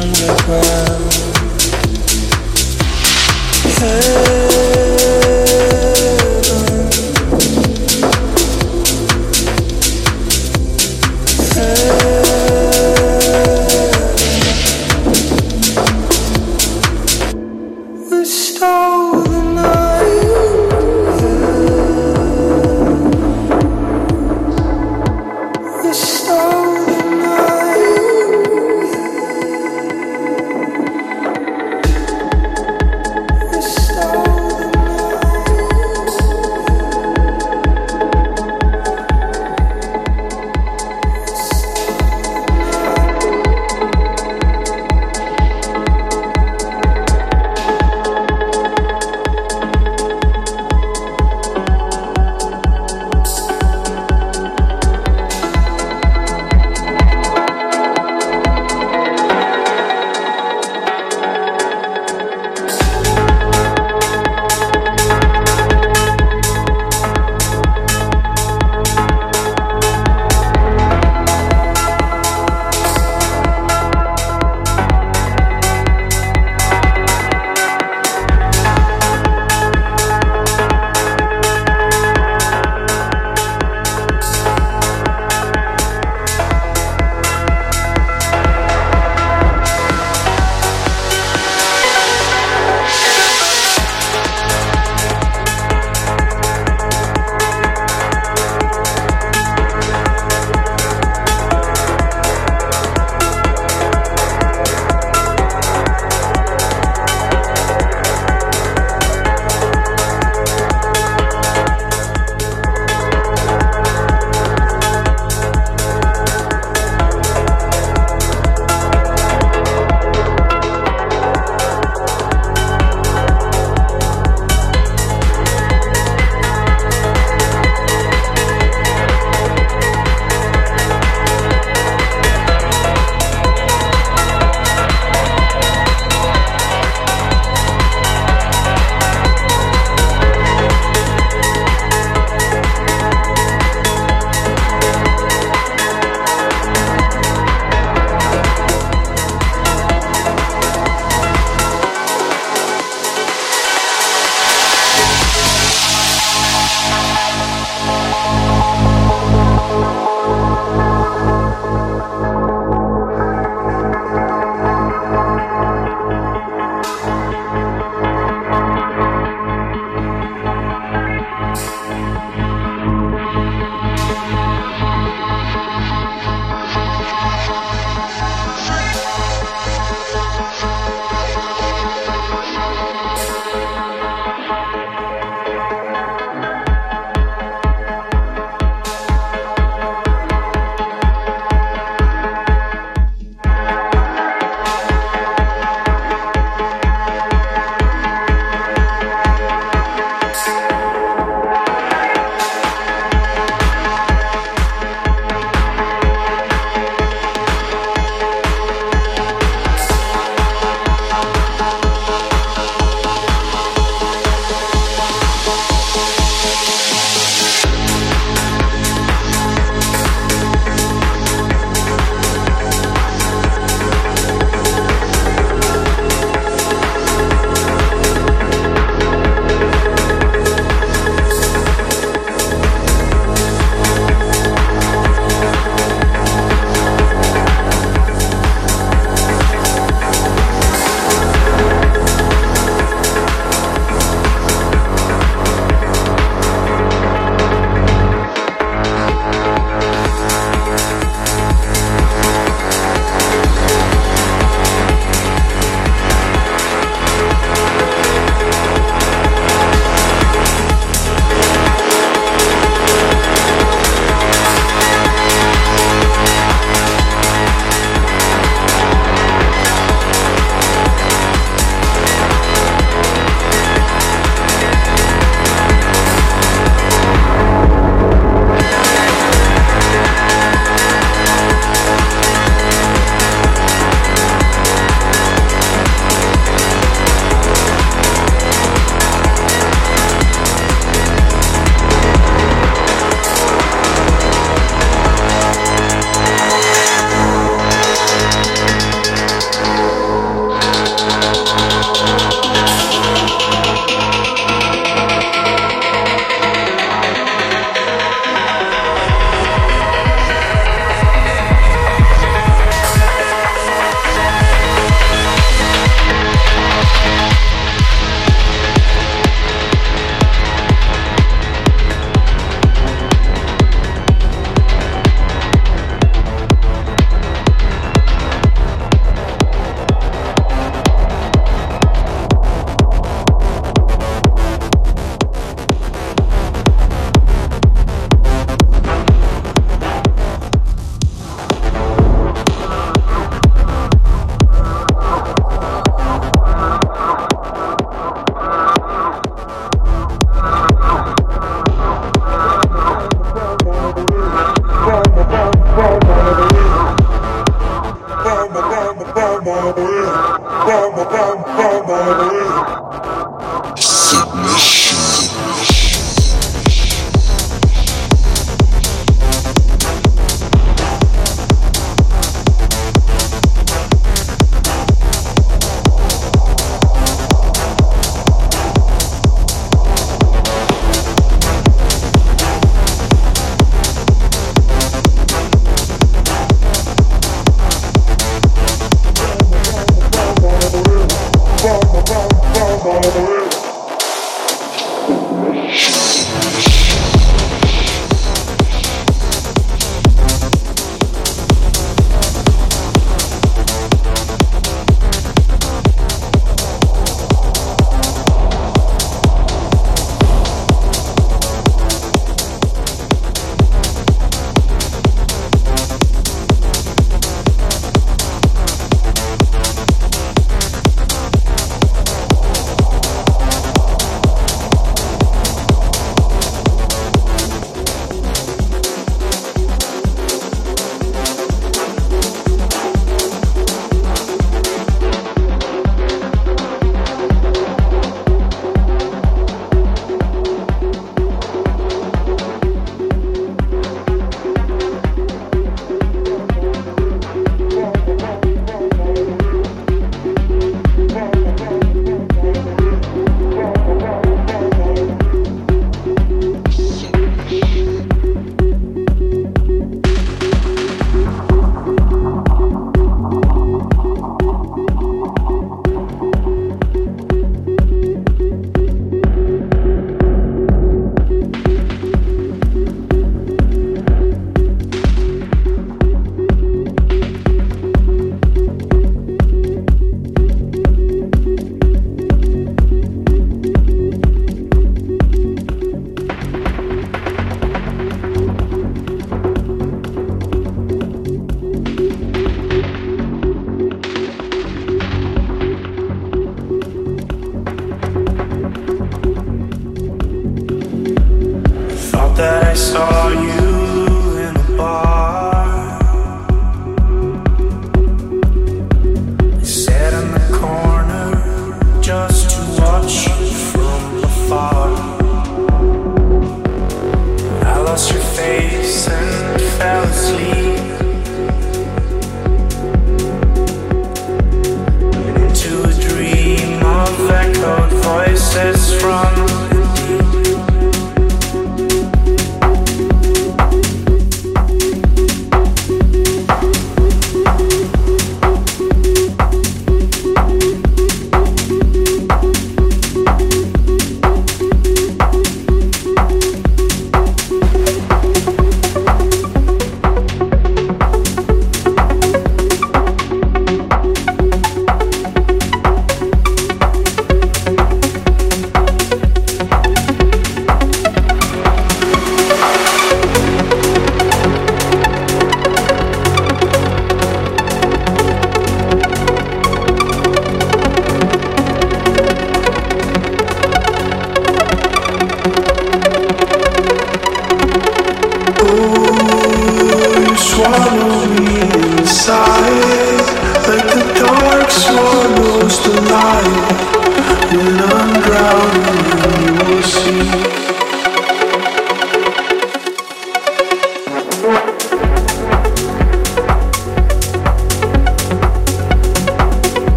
underground. Hey.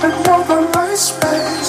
Y así va pasando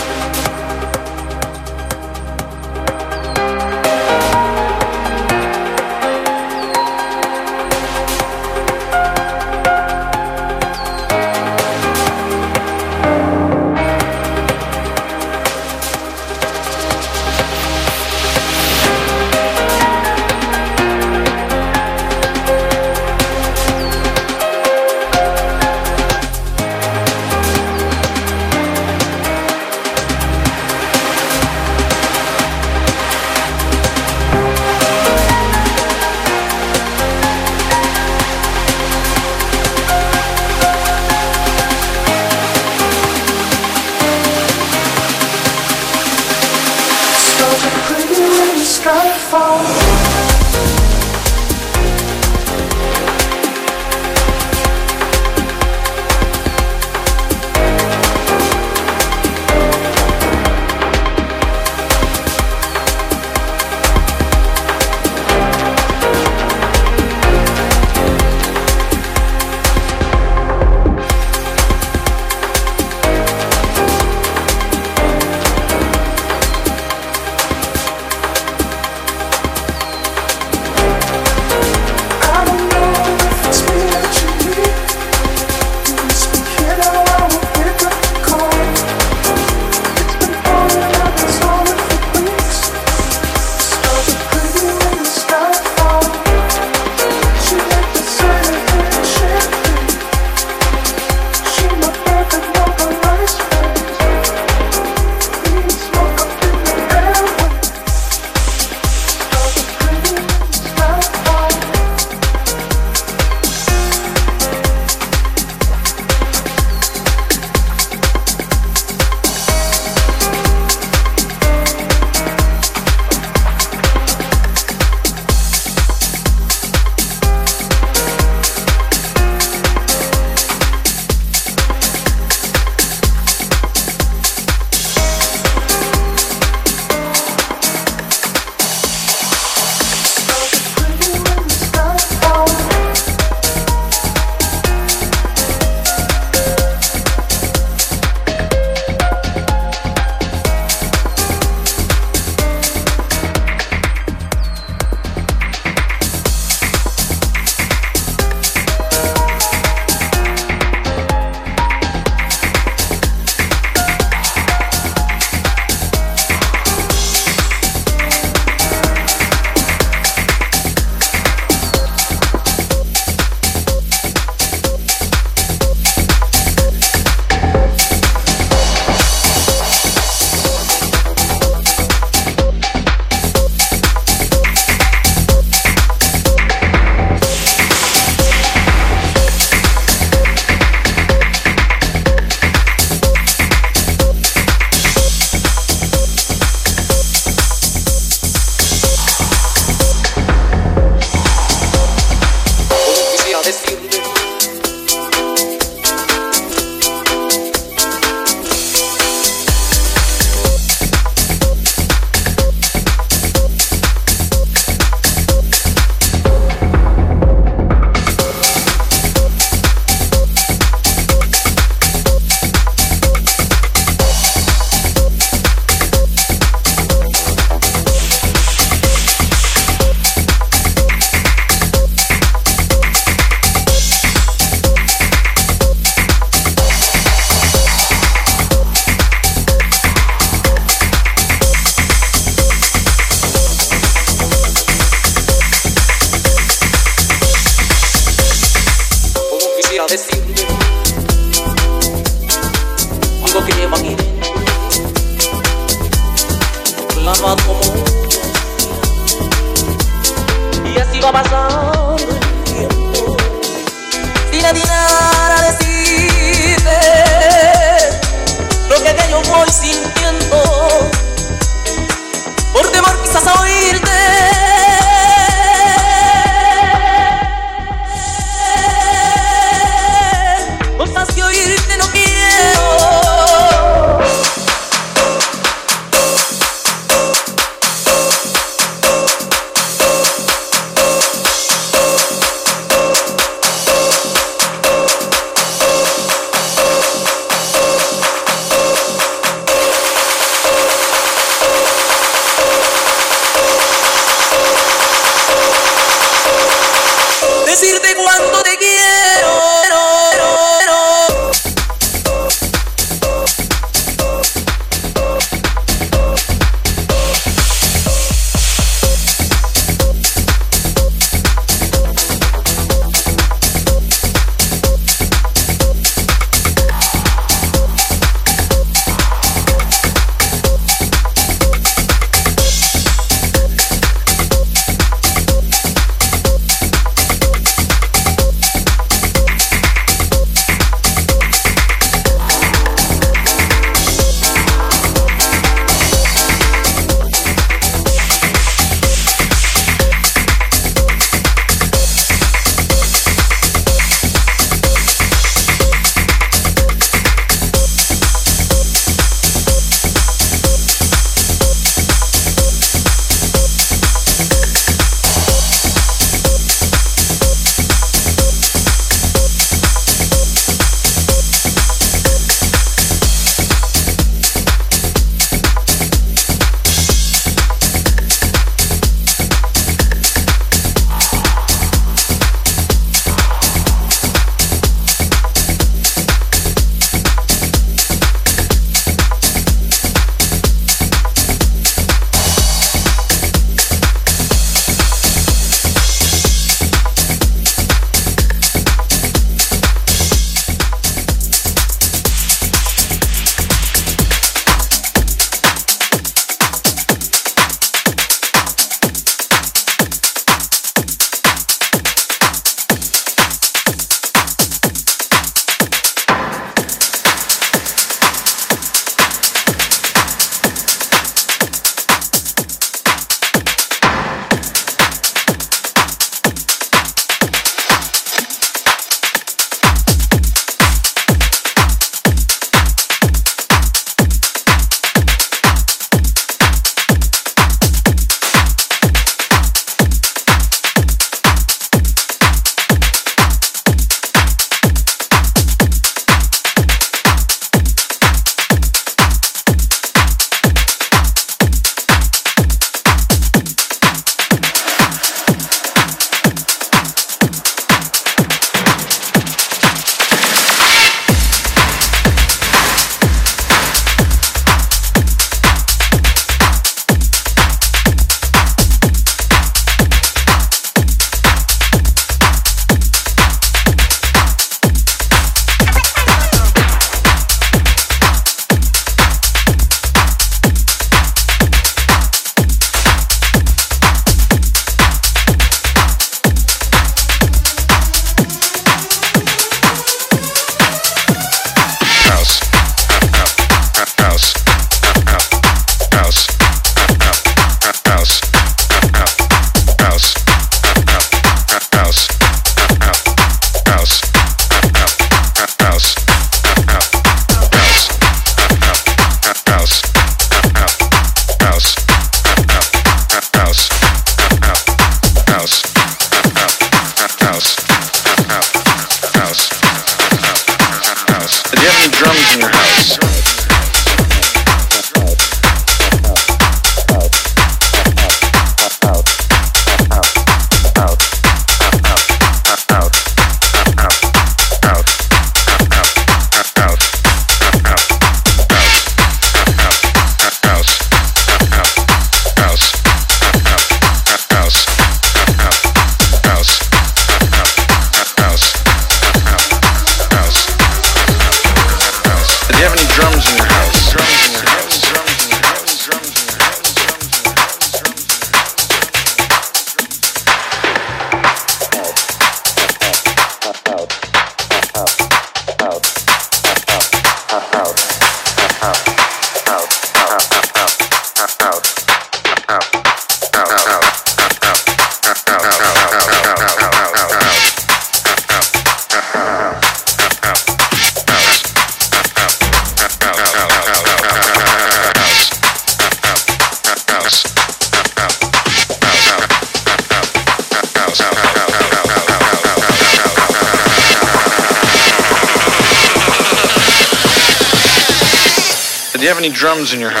in your house?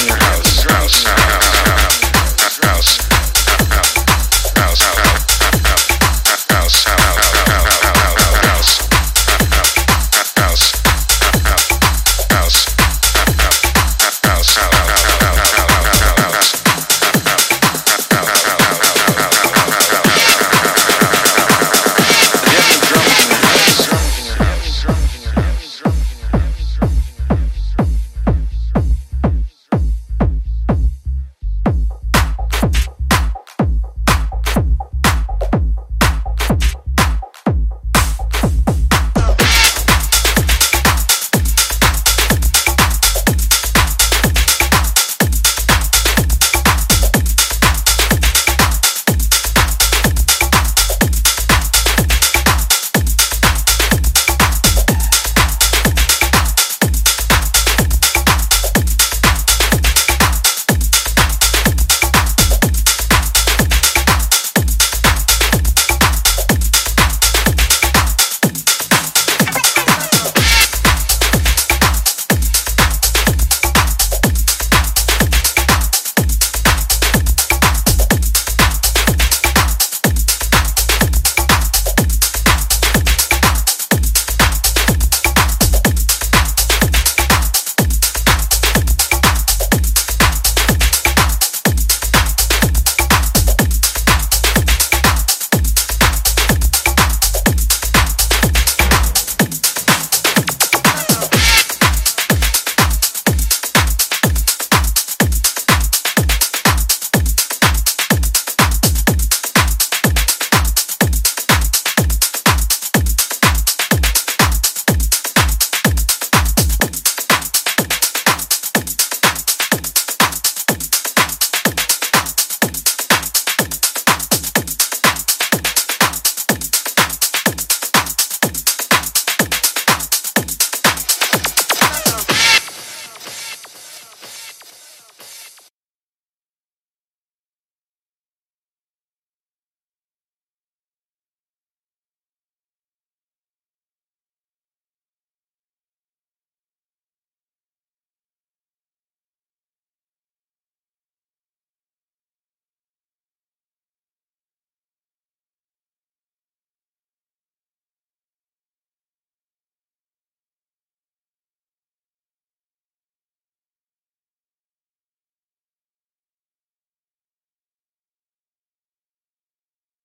in your house.